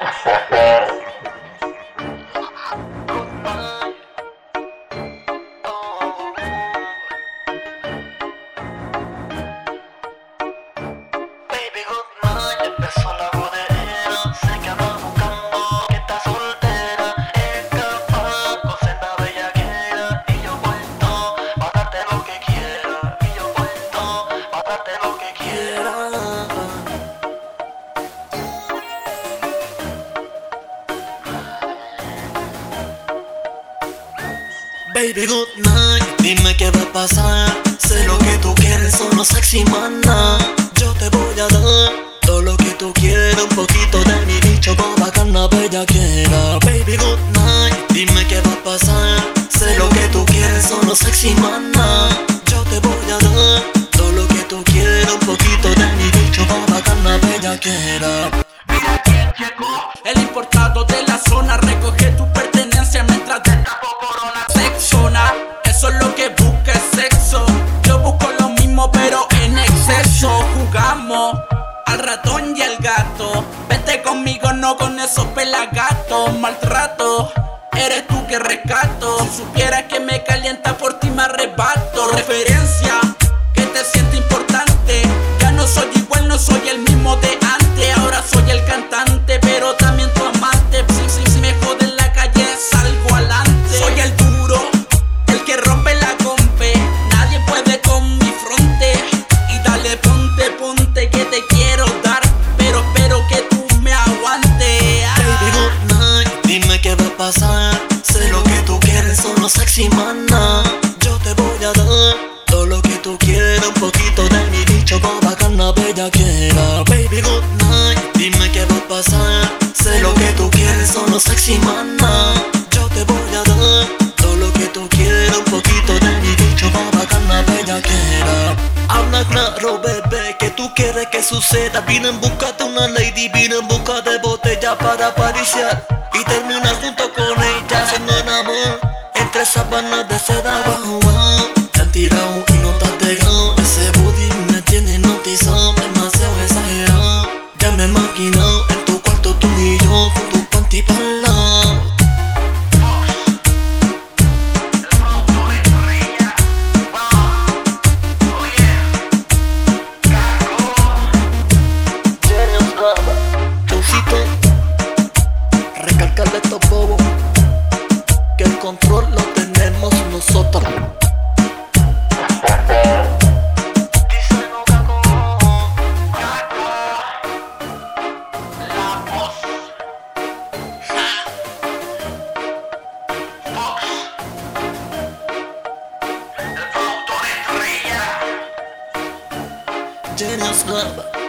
Ha ha ha! Baby good night, dime qué va a pasar. Sé lo que tú quieres, solo sexy mana. Yo te voy a dar todo lo que tú quieras. Un poquito de mi bicho con bacana bellaquera Baby good night, dime qué va a pasar. Sé lo que tú quieres, solo sexy mana. Yo te voy a dar todo lo que tú quieras. Un poquito de mi bicho con bacana bellaquera Mira con esos pelagatos. Maltrato. Eres tú que rescato. Si supieras que me calienta por ti, me arrebato. Referencia Sé lo que tú quieres, solo sexy mana. Yo te voy a dar todo lo que tú quieras Un poquito de mi bicho con bacana bellaquera Baby good night, dime qué va a pasar. Sé lo que tú quieres, solo sexy mana. Yo te voy a dar todo lo que tú quieras Un poquito de mi bicho con bacana bellaquera Habla claro, bebé, que tú quieres que suceda. Vine en busca de una lady, vine en busca de botella para apariciar Y terminar Ya me he maquinado en Jane's Club.